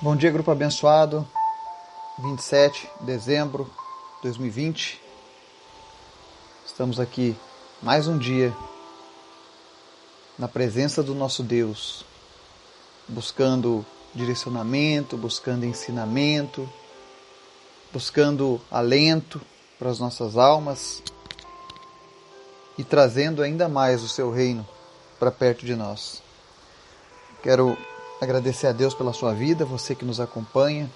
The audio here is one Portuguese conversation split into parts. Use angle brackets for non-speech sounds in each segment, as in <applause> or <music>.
Bom dia, grupo abençoado. 27 de dezembro de 2020. Estamos aqui mais um dia na presença do nosso Deus, buscando direcionamento, buscando ensinamento, buscando alento para as nossas almas e trazendo ainda mais o seu reino para perto de nós. Quero agradecer a Deus pela sua vida, você que nos acompanha,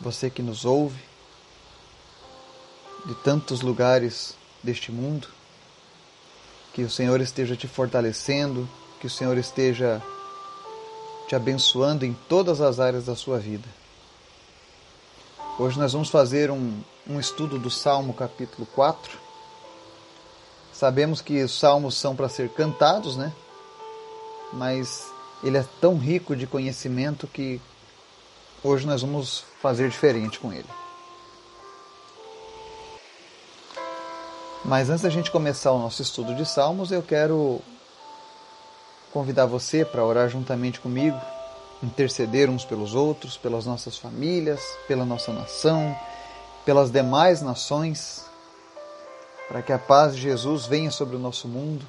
você que nos ouve de tantos lugares deste mundo. Que o Senhor esteja te fortalecendo, que o Senhor esteja te abençoando em todas as áreas da sua vida. Hoje nós vamos fazer um, um estudo do Salmo capítulo 4. Sabemos que os salmos são para ser cantados, né? Mas ele é tão rico de conhecimento que hoje nós vamos fazer diferente com ele. Mas antes da gente começar o nosso estudo de Salmos, eu quero convidar você para orar juntamente comigo, interceder uns pelos outros, pelas nossas famílias, pela nossa nação, pelas demais nações, para que a paz de Jesus venha sobre o nosso mundo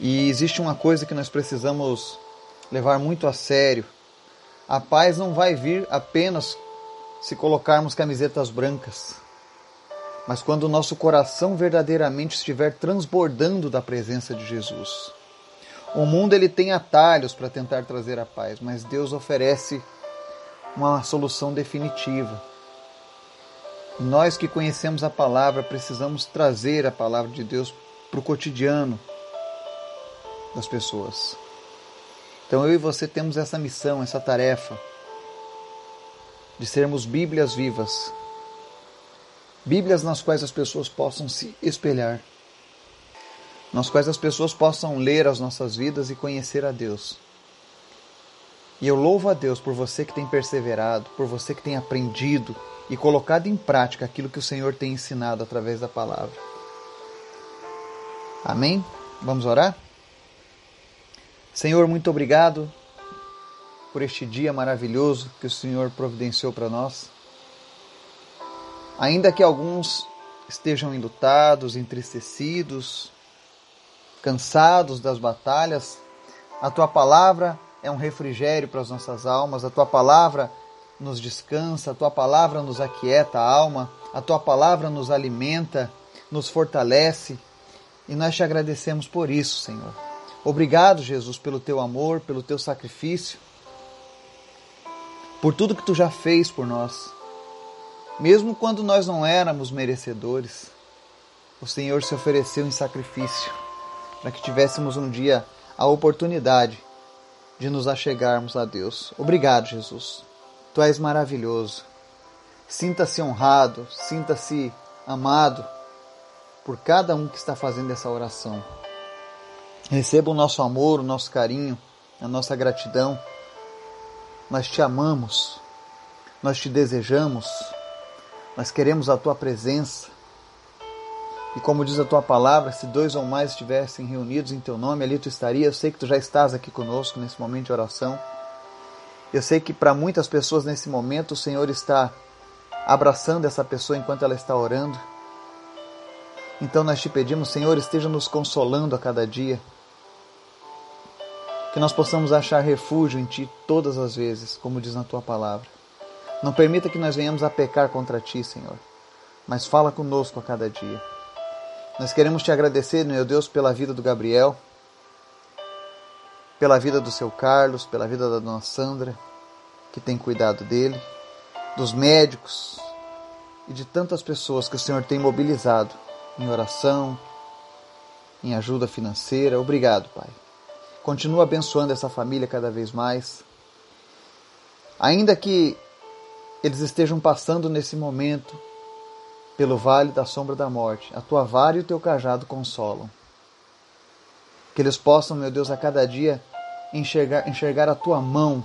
e existe uma coisa que nós precisamos levar muito a sério. A paz não vai vir apenas se colocarmos camisetas brancas, mas quando o nosso coração verdadeiramente estiver transbordando da presença de Jesus. O mundo ele tem atalhos para tentar trazer a paz, mas Deus oferece uma solução definitiva. Nós que conhecemos a palavra precisamos trazer a palavra de Deus para o cotidiano, das pessoas. Então eu e você temos essa missão, essa tarefa de sermos Bíblias vivas. Bíblias nas quais as pessoas possam se espelhar, nas quais as pessoas possam ler as nossas vidas e conhecer a Deus. E eu louvo a Deus por você que tem perseverado, por você que tem aprendido e colocado em prática aquilo que o Senhor tem ensinado através da palavra. Amém? Vamos orar? Senhor, muito obrigado por este dia maravilhoso que o Senhor providenciou para nós. Ainda que alguns estejam enlutados, entristecidos, cansados das batalhas, a tua palavra é um refrigério para as nossas almas, a tua palavra nos descansa, a tua palavra nos aquieta a alma, a tua palavra nos alimenta, nos fortalece e nós te agradecemos por isso, Senhor. Obrigado, Jesus, pelo teu amor, pelo teu sacrifício, por tudo que tu já fez por nós. Mesmo quando nós não éramos merecedores, o Senhor se ofereceu em sacrifício para que tivéssemos um dia a oportunidade de nos achegarmos a Deus. Obrigado, Jesus. Tu és maravilhoso. Sinta-se honrado, sinta-se amado por cada um que está fazendo essa oração. Receba o nosso amor, o nosso carinho, a nossa gratidão. Nós te amamos, nós te desejamos, nós queremos a tua presença. E como diz a tua palavra, se dois ou mais estivessem reunidos em teu nome, ali tu estaria. Eu sei que tu já estás aqui conosco nesse momento de oração. Eu sei que para muitas pessoas nesse momento o Senhor está abraçando essa pessoa enquanto ela está orando. Então nós te pedimos, Senhor, esteja nos consolando a cada dia que nós possamos achar refúgio em Ti todas as vezes, como diz na Tua palavra. Não permita que nós venhamos a pecar contra Ti, Senhor, mas fala conosco a cada dia. Nós queremos Te agradecer, meu Deus, pela vida do Gabriel, pela vida do seu Carlos, pela vida da dona Sandra, que tem cuidado dele, dos médicos e de tantas pessoas que o Senhor tem mobilizado em oração, em ajuda financeira. Obrigado, Pai. Continua abençoando essa família cada vez mais. Ainda que eles estejam passando nesse momento pelo vale da sombra da morte, a tua vara e o teu cajado consolam. Que eles possam, meu Deus, a cada dia enxergar, enxergar a tua mão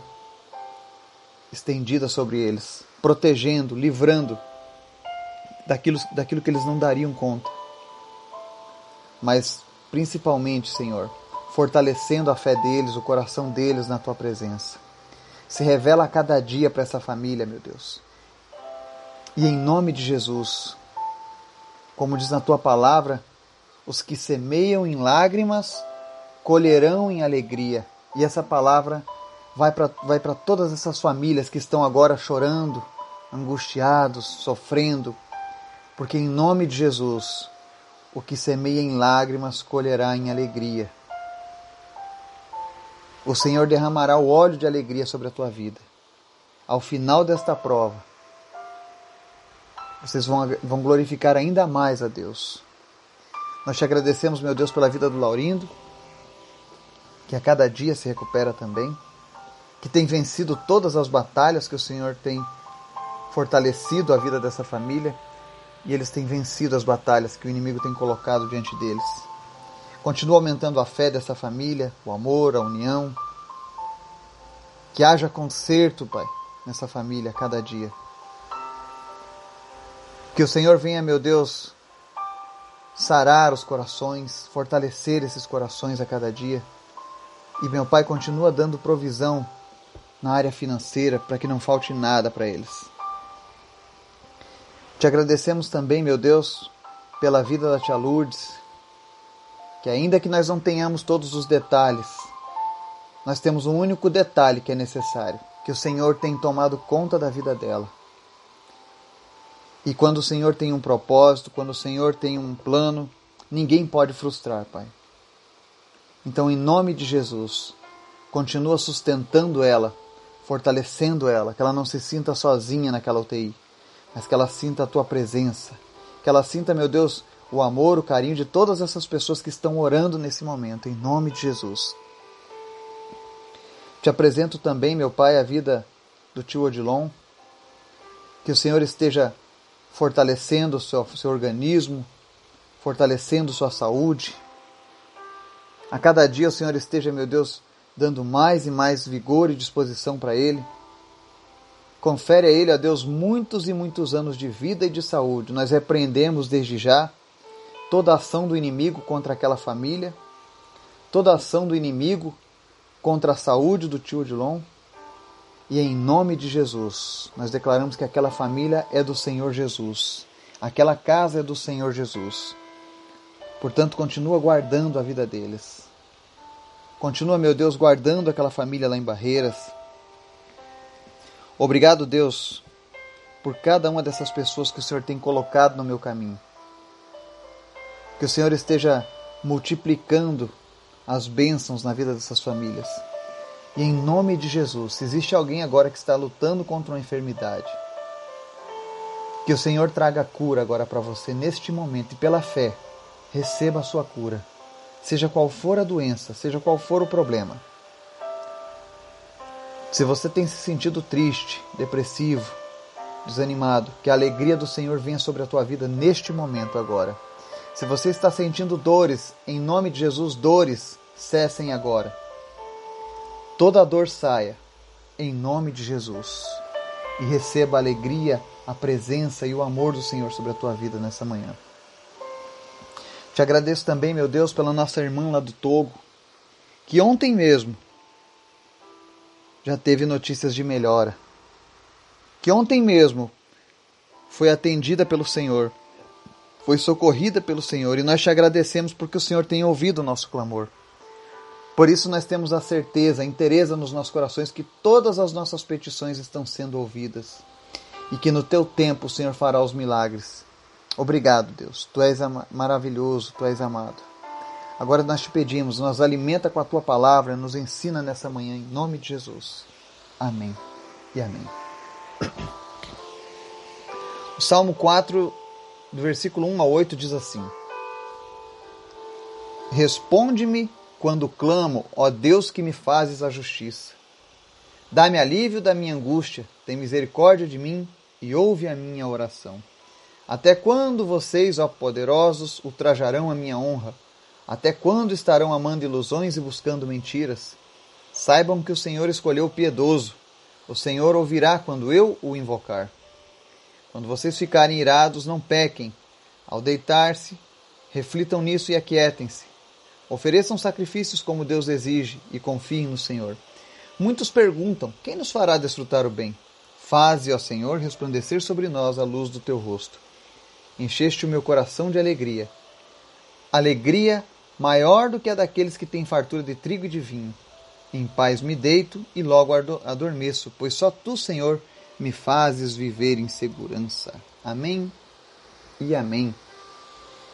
estendida sobre eles, protegendo, livrando daquilo, daquilo que eles não dariam conta. Mas, principalmente, Senhor, fortalecendo a fé deles, o coração deles na tua presença. Se revela a cada dia para essa família, meu Deus. E em nome de Jesus, como diz na tua palavra, os que semeiam em lágrimas colherão em alegria. E essa palavra vai para vai todas essas famílias que estão agora chorando, angustiados, sofrendo, porque em nome de Jesus, o que semeia em lágrimas colherá em alegria. O Senhor derramará o óleo de alegria sobre a tua vida. Ao final desta prova, vocês vão, vão glorificar ainda mais a Deus. Nós te agradecemos, meu Deus, pela vida do Laurindo, que a cada dia se recupera também, que tem vencido todas as batalhas que o Senhor tem fortalecido a vida dessa família e eles têm vencido as batalhas que o inimigo tem colocado diante deles. Continua aumentando a fé dessa família, o amor, a união. Que haja conserto, Pai, nessa família a cada dia. Que o Senhor venha, meu Deus, sarar os corações, fortalecer esses corações a cada dia. E meu Pai continua dando provisão na área financeira para que não falte nada para eles. Te agradecemos também, meu Deus, pela vida da tia Lourdes, que ainda que nós não tenhamos todos os detalhes, nós temos um único detalhe que é necessário, que o Senhor tem tomado conta da vida dela. E quando o Senhor tem um propósito, quando o Senhor tem um plano, ninguém pode frustrar, Pai. Então, em nome de Jesus, continua sustentando ela, fortalecendo ela, que ela não se sinta sozinha naquela UTI, mas que ela sinta a tua presença, que ela sinta, meu Deus, o amor, o carinho de todas essas pessoas que estão orando nesse momento, em nome de Jesus. Te apresento também, meu Pai, a vida do tio Odilon, que o Senhor esteja fortalecendo o seu, seu organismo, fortalecendo sua saúde. A cada dia o Senhor esteja, meu Deus, dando mais e mais vigor e disposição para ele. Confere a ele, a Deus, muitos e muitos anos de vida e de saúde. Nós repreendemos desde já toda ação do inimigo contra aquela família, toda ação do inimigo contra a saúde do tio Odilon e em nome de Jesus, nós declaramos que aquela família é do Senhor Jesus. Aquela casa é do Senhor Jesus. Portanto, continua guardando a vida deles. Continua, meu Deus, guardando aquela família lá em Barreiras. Obrigado, Deus, por cada uma dessas pessoas que o Senhor tem colocado no meu caminho. Que o Senhor esteja multiplicando as bênçãos na vida dessas famílias. E em nome de Jesus, se existe alguém agora que está lutando contra uma enfermidade, que o Senhor traga cura agora para você neste momento e pela fé, receba a sua cura. Seja qual for a doença, seja qual for o problema. Se você tem se sentido triste, depressivo, desanimado, que a alegria do Senhor venha sobre a tua vida neste momento agora. Se você está sentindo dores, em nome de Jesus, dores cessem agora toda a dor saia, em nome de Jesus, e receba a alegria, a presença e o amor do Senhor sobre a tua vida nessa manhã. Te agradeço também, meu Deus, pela nossa irmã lá do Togo, que ontem mesmo já teve notícias de melhora, que ontem mesmo foi atendida pelo Senhor, foi socorrida pelo Senhor, e nós te agradecemos porque o Senhor tem ouvido o nosso clamor. Por isso nós temos a certeza, a interesa nos nossos corações que todas as nossas petições estão sendo ouvidas e que no teu tempo o Senhor fará os milagres. Obrigado, Deus. Tu és maravilhoso, tu és amado. Agora nós te pedimos, nos alimenta com a tua palavra, nos ensina nessa manhã, em nome de Jesus. Amém e amém. O Salmo 4, do versículo 1 a 8, diz assim: Responde-me quando clamo, ó Deus que me fazes a justiça. Dá-me alívio da minha angústia, tem misericórdia de mim e ouve a minha oração. Até quando vocês, ó poderosos, ultrajarão a minha honra? Até quando estarão amando ilusões e buscando mentiras? Saibam que o Senhor escolheu o piedoso. O Senhor ouvirá quando eu o invocar. Quando vocês ficarem irados, não pequem. Ao deitar-se, reflitam nisso e aquietem-se. Ofereçam sacrifícios como Deus exige e confiem no Senhor. Muitos perguntam: quem nos fará desfrutar o bem? Faze, ó Senhor, resplandecer sobre nós a luz do teu rosto. Encheste o meu coração de alegria. Alegria maior do que a daqueles que têm fartura de trigo e de vinho. Em paz me deito e logo adormeço, pois só tu, Senhor, me fazes viver em segurança. Amém e amém.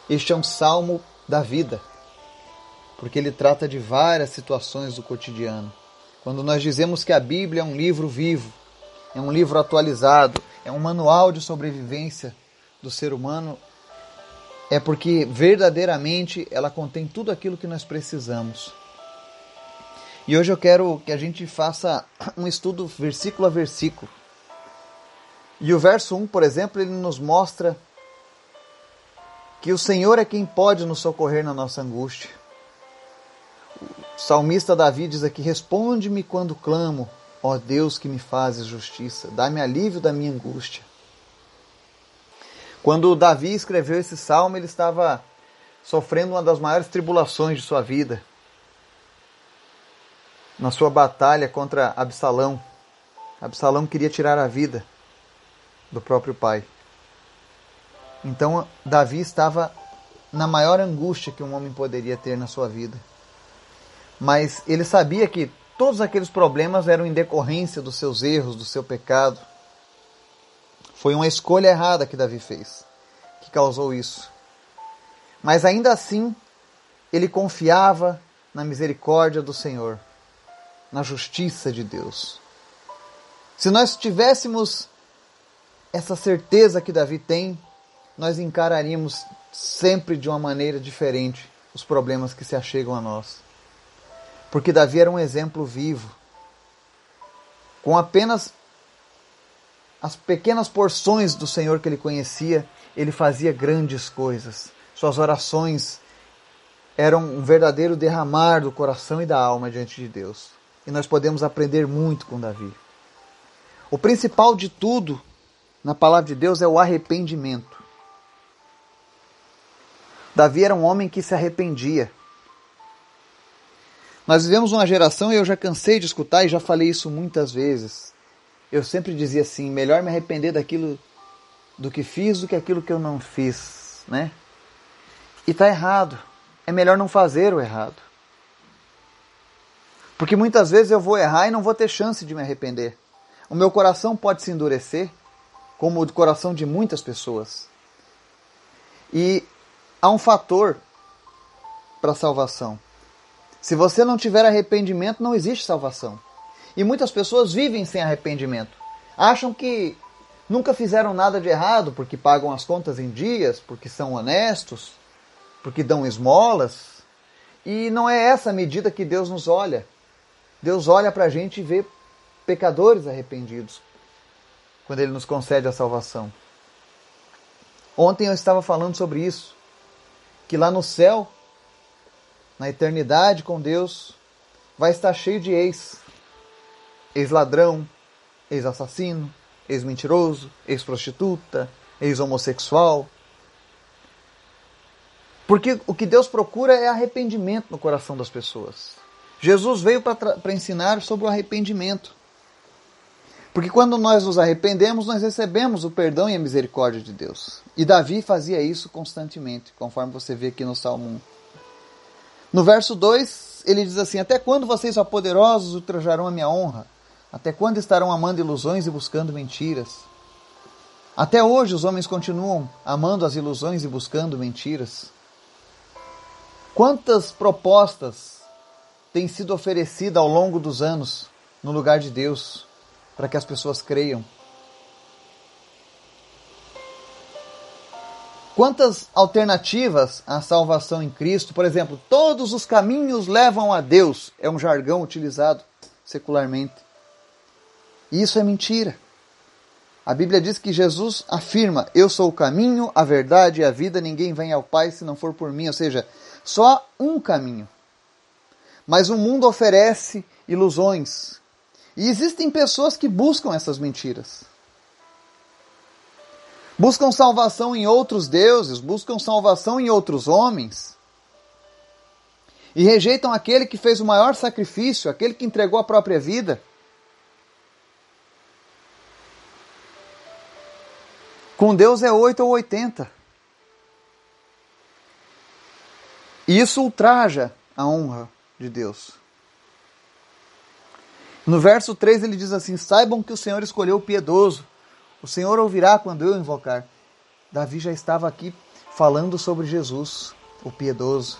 Este é um salmo da vida, porque ele trata de várias situações do cotidiano. Quando nós dizemos que a Bíblia é um livro vivo, é um livro atualizado, é um manual de sobrevivência do ser humano, é porque verdadeiramente ela contém tudo aquilo que nós precisamos. E hoje eu quero que a gente faça um estudo versículo a versículo. E o verso 1, por exemplo, ele nos mostra que o Senhor é quem pode nos socorrer na nossa angústia. O salmista Davi diz aqui: Responde-me quando clamo, ó Deus que me fazes justiça, dá-me alívio da minha angústia. Quando Davi escreveu esse salmo, ele estava sofrendo uma das maiores tribulações de sua vida na sua batalha contra Absalão. Absalão queria tirar a vida do próprio pai. Então Davi estava na maior angústia que um homem poderia ter na sua vida. Mas ele sabia que todos aqueles problemas eram em decorrência dos seus erros, do seu pecado. Foi uma escolha errada que Davi fez, que causou isso. Mas ainda assim, ele confiava na misericórdia do Senhor na justiça de Deus. Se nós tivéssemos essa certeza que Davi tem, nós encararíamos sempre de uma maneira diferente os problemas que se achegam a nós. Porque Davi era um exemplo vivo. Com apenas as pequenas porções do Senhor que ele conhecia, ele fazia grandes coisas. Suas orações eram um verdadeiro derramar do coração e da alma diante de Deus e nós podemos aprender muito com Davi. O principal de tudo na palavra de Deus é o arrependimento. Davi era um homem que se arrependia. Nós vivemos uma geração, e eu já cansei de escutar e já falei isso muitas vezes. Eu sempre dizia assim: melhor me arrepender daquilo do que fiz do que aquilo que eu não fiz, né? E está errado. É melhor não fazer o errado. Porque muitas vezes eu vou errar e não vou ter chance de me arrepender. O meu coração pode se endurecer, como o coração de muitas pessoas. E há um fator para a salvação. Se você não tiver arrependimento, não existe salvação. E muitas pessoas vivem sem arrependimento. Acham que nunca fizeram nada de errado porque pagam as contas em dias, porque são honestos, porque dão esmolas. E não é essa a medida que Deus nos olha. Deus olha para a gente e vê pecadores arrependidos quando Ele nos concede a salvação. Ontem eu estava falando sobre isso, que lá no céu, na eternidade com Deus, vai estar cheio de ex. Ex-ladrão, ex-assassino, ex-mentiroso, ex-prostituta, ex-homossexual. Porque o que Deus procura é arrependimento no coração das pessoas. Jesus veio para ensinar sobre o arrependimento. Porque quando nós nos arrependemos, nós recebemos o perdão e a misericórdia de Deus. E Davi fazia isso constantemente, conforme você vê aqui no Salmo 1. No verso 2, ele diz assim: Até quando vocês, ó poderosos, ultrajarão a minha honra? Até quando estarão amando ilusões e buscando mentiras? Até hoje os homens continuam amando as ilusões e buscando mentiras. Quantas propostas tem sido oferecida ao longo dos anos no lugar de Deus para que as pessoas creiam? Quantas alternativas à salvação em Cristo? Por exemplo, todos os caminhos levam a Deus, é um jargão utilizado secularmente. E isso é mentira. A Bíblia diz que Jesus afirma: Eu sou o caminho, a verdade e a vida, ninguém vem ao Pai se não for por mim. Ou seja, só um caminho. Mas o mundo oferece ilusões. E existem pessoas que buscam essas mentiras. Buscam salvação em outros deuses, buscam salvação em outros homens. e rejeitam aquele que fez o maior sacrifício, aquele que entregou a própria vida. Com Deus é 8 ou 80. E isso ultraja a honra de Deus. No verso 3 ele diz assim: Saibam que o Senhor escolheu o piedoso, o Senhor ouvirá quando eu invocar. Davi já estava aqui falando sobre Jesus, o piedoso.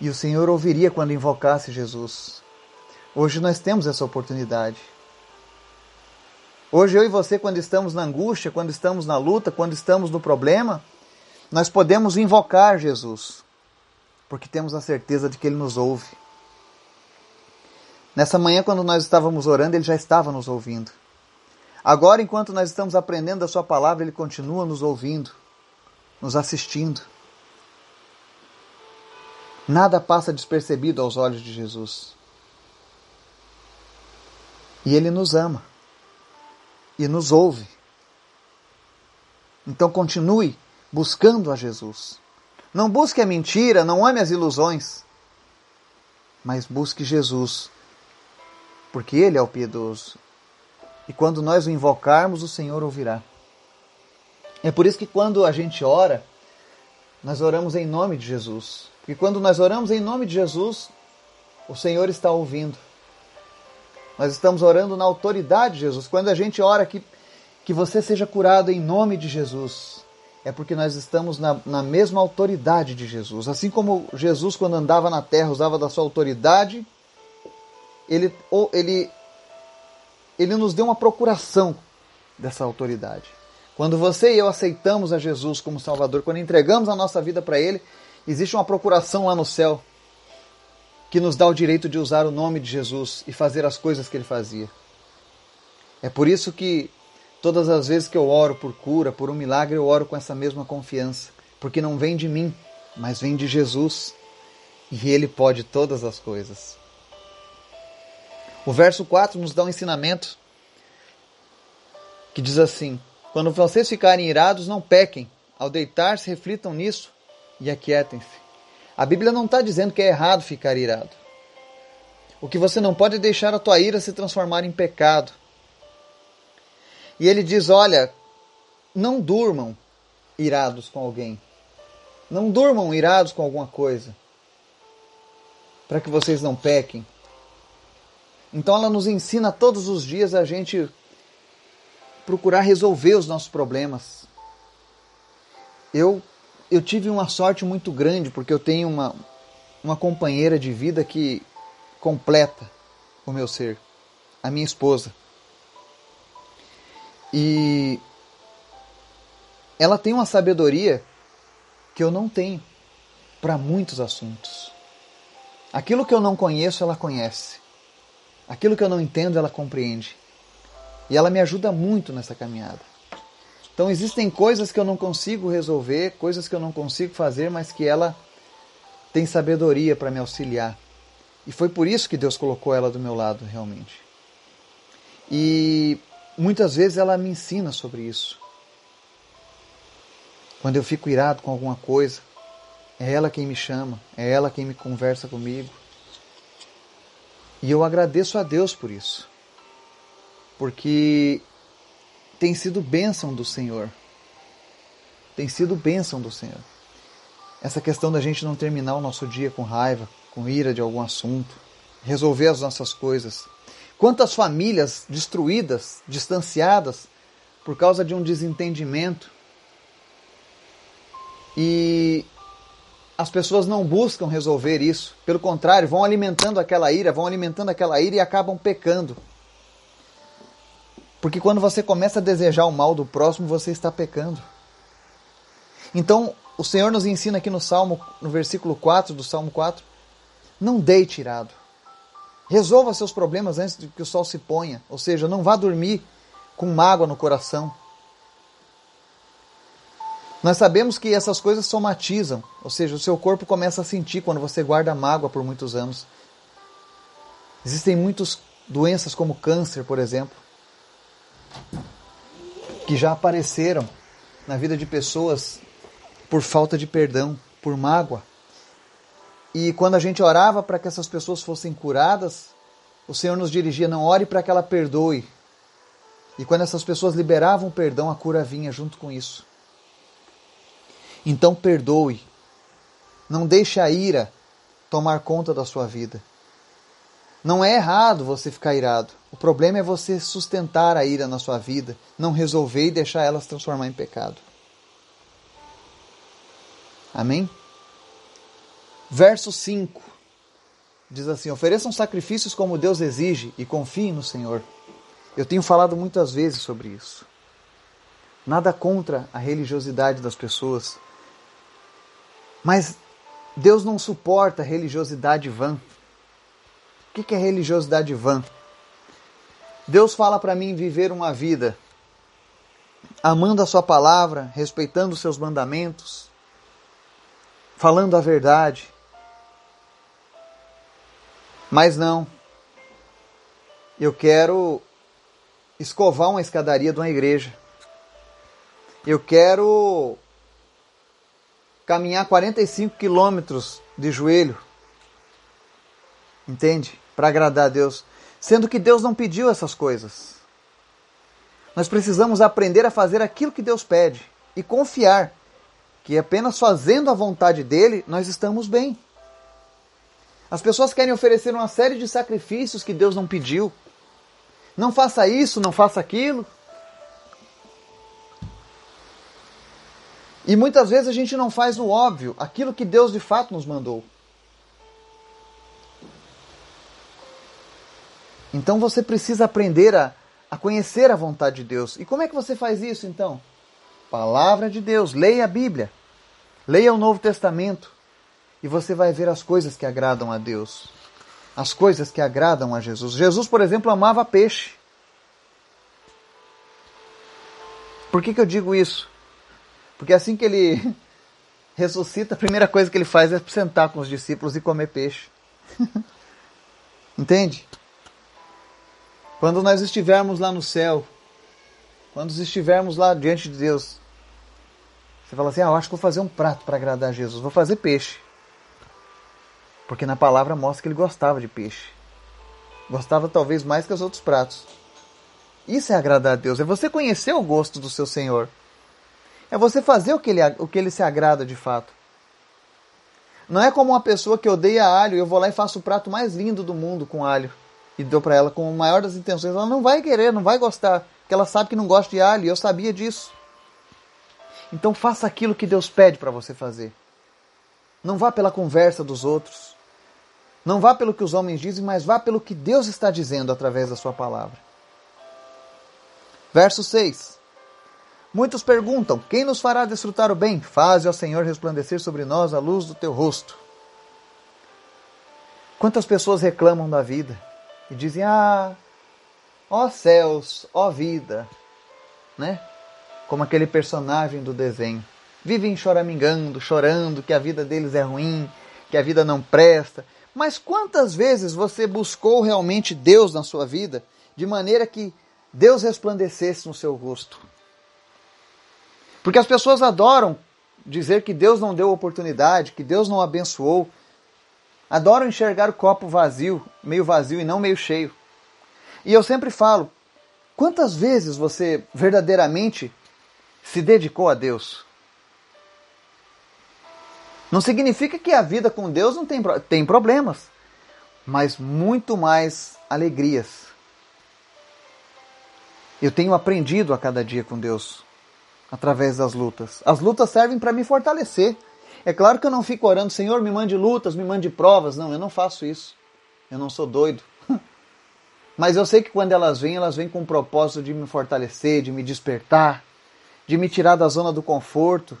E o Senhor ouviria quando invocasse Jesus. Hoje nós temos essa oportunidade. Hoje eu e você, quando estamos na angústia, quando estamos na luta, quando estamos no problema, nós podemos invocar Jesus, porque temos a certeza de que Ele nos ouve. Nessa manhã, quando nós estávamos orando, Ele já estava nos ouvindo. Agora, enquanto nós estamos aprendendo a Sua palavra, Ele continua nos ouvindo, nos assistindo. Nada passa despercebido aos olhos de Jesus. E Ele nos ama e nos ouve. Então continue buscando a Jesus. Não busque a mentira, não ame as ilusões, mas busque Jesus, porque Ele é o piedoso. E quando nós o invocarmos, o Senhor ouvirá. É por isso que quando a gente ora, nós oramos em nome de Jesus. Porque quando nós oramos em nome de Jesus, o Senhor está ouvindo. Nós estamos orando na autoridade de Jesus. Quando a gente ora que, que você seja curado em nome de Jesus, é porque nós estamos na, na mesma autoridade de Jesus. Assim como Jesus, quando andava na terra, usava da sua autoridade, ele, ele, ele nos deu uma procuração dessa autoridade. Quando você e eu aceitamos a Jesus como Salvador, quando entregamos a nossa vida para Ele, existe uma procuração lá no céu que nos dá o direito de usar o nome de Jesus e fazer as coisas que ele fazia. É por isso que todas as vezes que eu oro por cura, por um milagre, eu oro com essa mesma confiança, porque não vem de mim, mas vem de Jesus, e ele pode todas as coisas. O verso 4 nos dá um ensinamento que diz assim: Quando vocês ficarem irados, não pequem. Ao deitar-se, reflitam nisso e aquietem-se. A Bíblia não está dizendo que é errado ficar irado. O que você não pode é deixar a tua ira se transformar em pecado. E ele diz: olha, não durmam irados com alguém. Não durmam irados com alguma coisa. Para que vocês não pequem. Então ela nos ensina todos os dias a gente procurar resolver os nossos problemas. Eu eu tive uma sorte muito grande porque eu tenho uma, uma companheira de vida que completa o meu ser, a minha esposa. E ela tem uma sabedoria que eu não tenho para muitos assuntos. Aquilo que eu não conheço, ela conhece. Aquilo que eu não entendo, ela compreende. E ela me ajuda muito nessa caminhada. Então existem coisas que eu não consigo resolver, coisas que eu não consigo fazer, mas que ela tem sabedoria para me auxiliar. E foi por isso que Deus colocou ela do meu lado, realmente. E muitas vezes ela me ensina sobre isso. Quando eu fico irado com alguma coisa, é ela quem me chama, é ela quem me conversa comigo. E eu agradeço a Deus por isso. Porque tem sido bênção do Senhor. Tem sido bênção do Senhor. Essa questão da gente não terminar o nosso dia com raiva, com ira de algum assunto, resolver as nossas coisas. Quantas famílias destruídas, distanciadas, por causa de um desentendimento. E as pessoas não buscam resolver isso. Pelo contrário, vão alimentando aquela ira, vão alimentando aquela ira e acabam pecando. Porque quando você começa a desejar o mal do próximo, você está pecando. Então, o Senhor nos ensina aqui no Salmo, no versículo 4 do Salmo 4, não deite irado. Resolva seus problemas antes de que o sol se ponha, ou seja, não vá dormir com mágoa no coração. Nós sabemos que essas coisas somatizam, ou seja, o seu corpo começa a sentir quando você guarda mágoa por muitos anos. Existem muitas doenças como câncer, por exemplo, que já apareceram na vida de pessoas por falta de perdão, por mágoa. E quando a gente orava para que essas pessoas fossem curadas, o Senhor nos dirigia: não ore para que ela perdoe. E quando essas pessoas liberavam o perdão, a cura vinha junto com isso. Então perdoe. Não deixe a ira tomar conta da sua vida. Não é errado você ficar irado. O problema é você sustentar a ira na sua vida, não resolver e deixar ela se transformar em pecado. Amém? Verso 5 diz assim: Ofereçam sacrifícios como Deus exige e confiem no Senhor. Eu tenho falado muitas vezes sobre isso. Nada contra a religiosidade das pessoas, mas Deus não suporta religiosidade vã. O que é religiosidade vã? Deus fala para mim viver uma vida amando a Sua palavra, respeitando os seus mandamentos, falando a verdade. Mas não. Eu quero escovar uma escadaria de uma igreja. Eu quero caminhar 45 quilômetros de joelho. Entende? Para agradar a Deus. Sendo que Deus não pediu essas coisas. Nós precisamos aprender a fazer aquilo que Deus pede e confiar que apenas fazendo a vontade dele nós estamos bem. As pessoas querem oferecer uma série de sacrifícios que Deus não pediu. Não faça isso, não faça aquilo. E muitas vezes a gente não faz o óbvio, aquilo que Deus de fato nos mandou. Então você precisa aprender a, a conhecer a vontade de Deus. E como é que você faz isso então? Palavra de Deus, leia a Bíblia, leia o Novo Testamento e você vai ver as coisas que agradam a Deus, as coisas que agradam a Jesus. Jesus, por exemplo, amava peixe. Por que, que eu digo isso? Porque assim que ele <laughs> ressuscita, a primeira coisa que ele faz é sentar com os discípulos e comer peixe. <laughs> Entende? Quando nós estivermos lá no céu, quando estivermos lá diante de Deus, você fala assim: Ah, eu acho que vou fazer um prato para agradar Jesus, vou fazer peixe. Porque na palavra mostra que ele gostava de peixe. Gostava talvez mais que os outros pratos. Isso é agradar a Deus, é você conhecer o gosto do seu Senhor. É você fazer o que ele, o que ele se agrada de fato. Não é como uma pessoa que odeia alho e eu vou lá e faço o prato mais lindo do mundo com alho e dou para ela com o maior das intenções. Ela não vai querer, não vai gostar, porque ela sabe que não gosta de alho e eu sabia disso. Então faça aquilo que Deus pede para você fazer. Não vá pela conversa dos outros. Não vá pelo que os homens dizem, mas vá pelo que Deus está dizendo através da sua palavra. Verso 6. Muitos perguntam: Quem nos fará desfrutar o bem? Faze, ó Senhor, resplandecer sobre nós a luz do teu rosto. Quantas pessoas reclamam da vida e dizem: Ah, ó céus, ó vida, né? Como aquele personagem do desenho. Vivem choramingando, chorando que a vida deles é ruim, que a vida não presta. Mas quantas vezes você buscou realmente Deus na sua vida de maneira que Deus resplandecesse no seu rosto? Porque as pessoas adoram dizer que Deus não deu oportunidade, que Deus não abençoou. Adoram enxergar o copo vazio, meio vazio e não meio cheio. E eu sempre falo: quantas vezes você verdadeiramente se dedicou a Deus? Não significa que a vida com Deus não tem, tem problemas, mas muito mais alegrias. Eu tenho aprendido a cada dia com Deus através das lutas. As lutas servem para me fortalecer. É claro que eu não fico orando, Senhor, me mande lutas, me mande provas. Não, eu não faço isso. Eu não sou doido. <laughs> Mas eu sei que quando elas vêm, elas vêm com o propósito de me fortalecer, de me despertar, de me tirar da zona do conforto.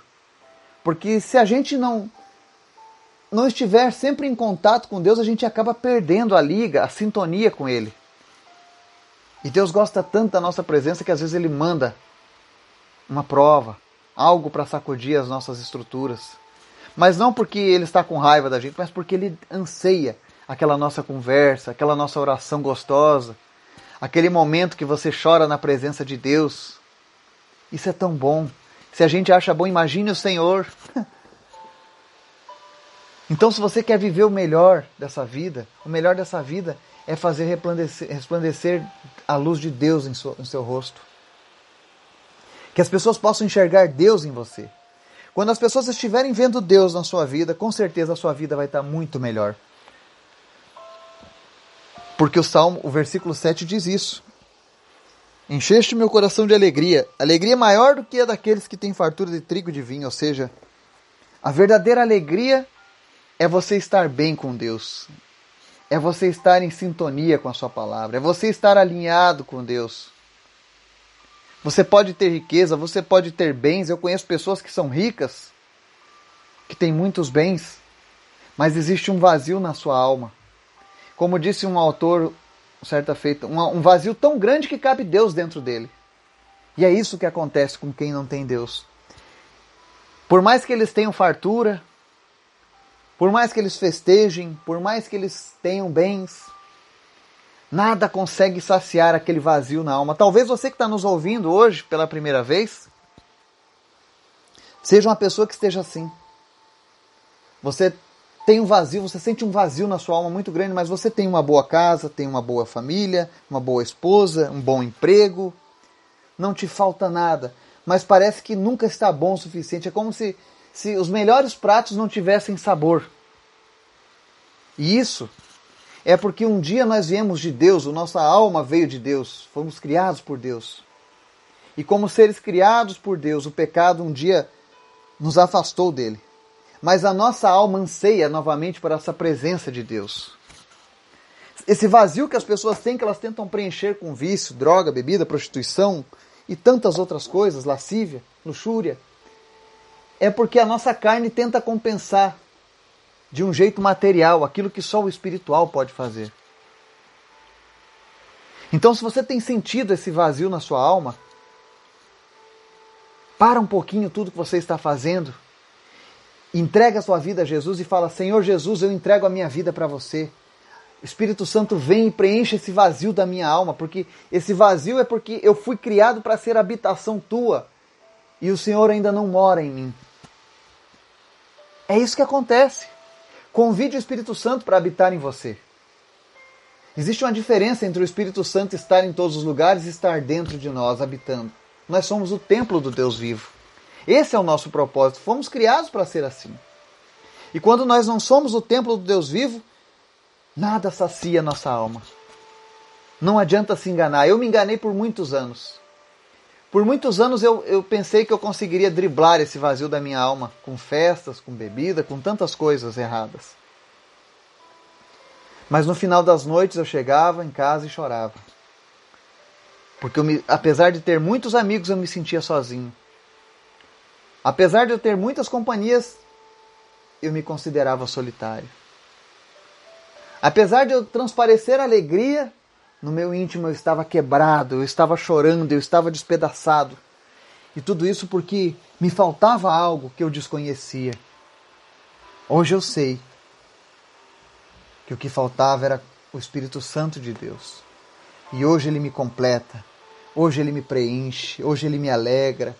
Porque se a gente não não estiver sempre em contato com Deus, a gente acaba perdendo a liga, a sintonia com Ele. E Deus gosta tanto da nossa presença que às vezes Ele manda uma prova, algo para sacudir as nossas estruturas. Mas não porque ele está com raiva da gente, mas porque ele anseia aquela nossa conversa, aquela nossa oração gostosa, aquele momento que você chora na presença de Deus. Isso é tão bom. Se a gente acha bom, imagine o Senhor. <laughs> Então, se você quer viver o melhor dessa vida, o melhor dessa vida é fazer resplandecer, resplandecer a luz de Deus em, seu, em seu rosto. Que as pessoas possam enxergar Deus em você. Quando as pessoas estiverem vendo Deus na sua vida, com certeza a sua vida vai estar muito melhor. Porque o Salmo, o versículo 7 diz isso. Encheste meu coração de alegria, alegria maior do que a daqueles que têm fartura de trigo e de vinho, ou seja, a verdadeira alegria é você estar bem com Deus. É você estar em sintonia com a sua palavra, é você estar alinhado com Deus. Você pode ter riqueza, você pode ter bens. Eu conheço pessoas que são ricas, que têm muitos bens, mas existe um vazio na sua alma. Como disse um autor certa feita, um vazio tão grande que cabe Deus dentro dele. E é isso que acontece com quem não tem Deus. Por mais que eles tenham fartura, por mais que eles festejem, por mais que eles tenham bens, nada consegue saciar aquele vazio na alma. Talvez você que está nos ouvindo hoje pela primeira vez seja uma pessoa que esteja assim. Você tem um vazio, você sente um vazio na sua alma muito grande, mas você tem uma boa casa, tem uma boa família, uma boa esposa, um bom emprego, não te falta nada, mas parece que nunca está bom o suficiente. É como se, se os melhores pratos não tivessem sabor. E isso é porque um dia nós viemos de Deus, a nossa alma veio de Deus, fomos criados por Deus. E como seres criados por Deus, o pecado um dia nos afastou dele mas a nossa alma anseia novamente por essa presença de Deus. Esse vazio que as pessoas têm, que elas tentam preencher com vício, droga, bebida, prostituição e tantas outras coisas, lascívia, luxúria, é porque a nossa carne tenta compensar de um jeito material aquilo que só o espiritual pode fazer. Então, se você tem sentido esse vazio na sua alma, para um pouquinho tudo que você está fazendo entrega a sua vida a Jesus e fala: Senhor Jesus, eu entrego a minha vida para você. O Espírito Santo vem e preenche esse vazio da minha alma, porque esse vazio é porque eu fui criado para ser habitação tua e o Senhor ainda não mora em mim. É isso que acontece. Convide o Espírito Santo para habitar em você. Existe uma diferença entre o Espírito Santo estar em todos os lugares e estar dentro de nós, habitando. Nós somos o templo do Deus vivo. Esse é o nosso propósito. Fomos criados para ser assim. E quando nós não somos o templo do Deus vivo, nada sacia nossa alma. Não adianta se enganar. Eu me enganei por muitos anos. Por muitos anos eu, eu pensei que eu conseguiria driblar esse vazio da minha alma com festas, com bebida, com tantas coisas erradas. Mas no final das noites eu chegava em casa e chorava. Porque me, apesar de ter muitos amigos, eu me sentia sozinho. Apesar de eu ter muitas companhias, eu me considerava solitário. Apesar de eu transparecer alegria, no meu íntimo eu estava quebrado, eu estava chorando, eu estava despedaçado. E tudo isso porque me faltava algo que eu desconhecia. Hoje eu sei que o que faltava era o Espírito Santo de Deus. E hoje ele me completa, hoje ele me preenche, hoje ele me alegra,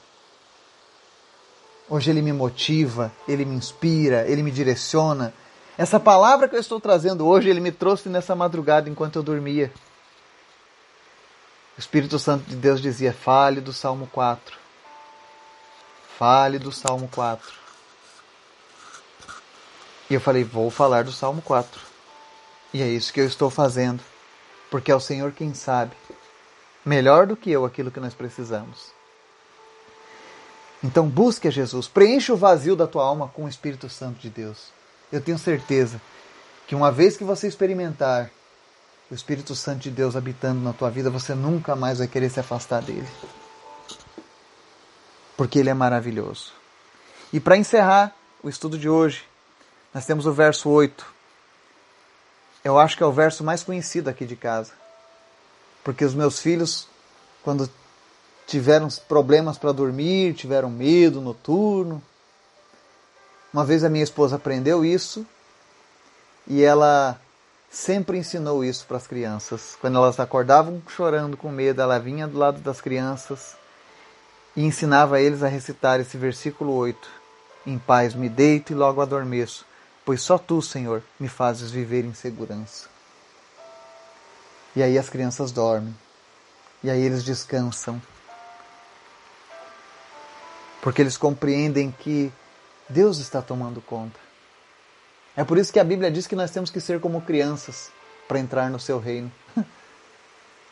Hoje ele me motiva, ele me inspira, ele me direciona. Essa palavra que eu estou trazendo hoje, ele me trouxe nessa madrugada enquanto eu dormia. Espírito Santo de Deus dizia: fale do Salmo 4. Fale do Salmo 4. E eu falei: vou falar do Salmo 4. E é isso que eu estou fazendo, porque é o Senhor quem sabe, melhor do que eu, aquilo que nós precisamos. Então busque a Jesus, preencha o vazio da tua alma com o Espírito Santo de Deus. Eu tenho certeza que uma vez que você experimentar o Espírito Santo de Deus habitando na tua vida, você nunca mais vai querer se afastar dele. Porque ele é maravilhoso. E para encerrar o estudo de hoje, nós temos o verso 8. Eu acho que é o verso mais conhecido aqui de casa. Porque os meus filhos, quando tiveram problemas para dormir, tiveram medo noturno. Uma vez a minha esposa aprendeu isso e ela sempre ensinou isso para as crianças. Quando elas acordavam chorando com medo, ela vinha do lado das crianças e ensinava eles a recitar esse versículo 8. Em paz me deito e logo adormeço, pois só tu, Senhor, me fazes viver em segurança. E aí as crianças dormem, e aí eles descansam, porque eles compreendem que Deus está tomando conta. É por isso que a Bíblia diz que nós temos que ser como crianças para entrar no seu reino. <laughs>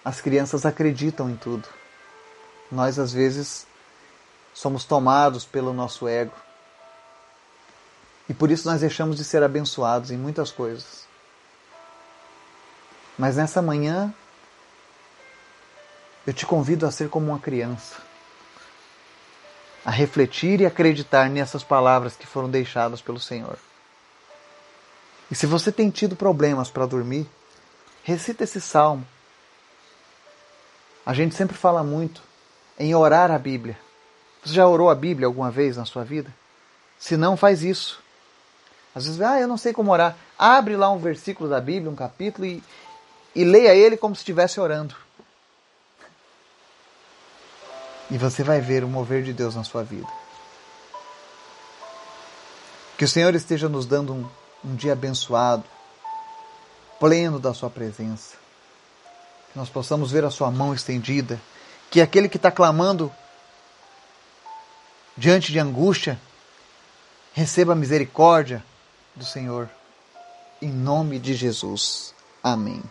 As crianças acreditam em tudo. Nós, às vezes, somos tomados pelo nosso ego. E por isso nós deixamos de ser abençoados em muitas coisas. Mas nessa manhã, eu te convido a ser como uma criança, a refletir e acreditar nessas palavras que foram deixadas pelo Senhor. E se você tem tido problemas para dormir, recita esse salmo. A gente sempre fala muito em orar a Bíblia. Você já orou a Bíblia alguma vez na sua vida? Se não, faz isso. Às vezes, ah, eu não sei como orar. Abre lá um versículo da Bíblia, um capítulo, e, e leia ele como se estivesse orando. E você vai ver o mover de Deus na sua vida. Que o Senhor esteja nos dando um, um dia abençoado, pleno da Sua presença. Que nós possamos ver a Sua mão estendida. Que aquele que está clamando diante de angústia receba a misericórdia do Senhor. Em nome de Jesus. Amém.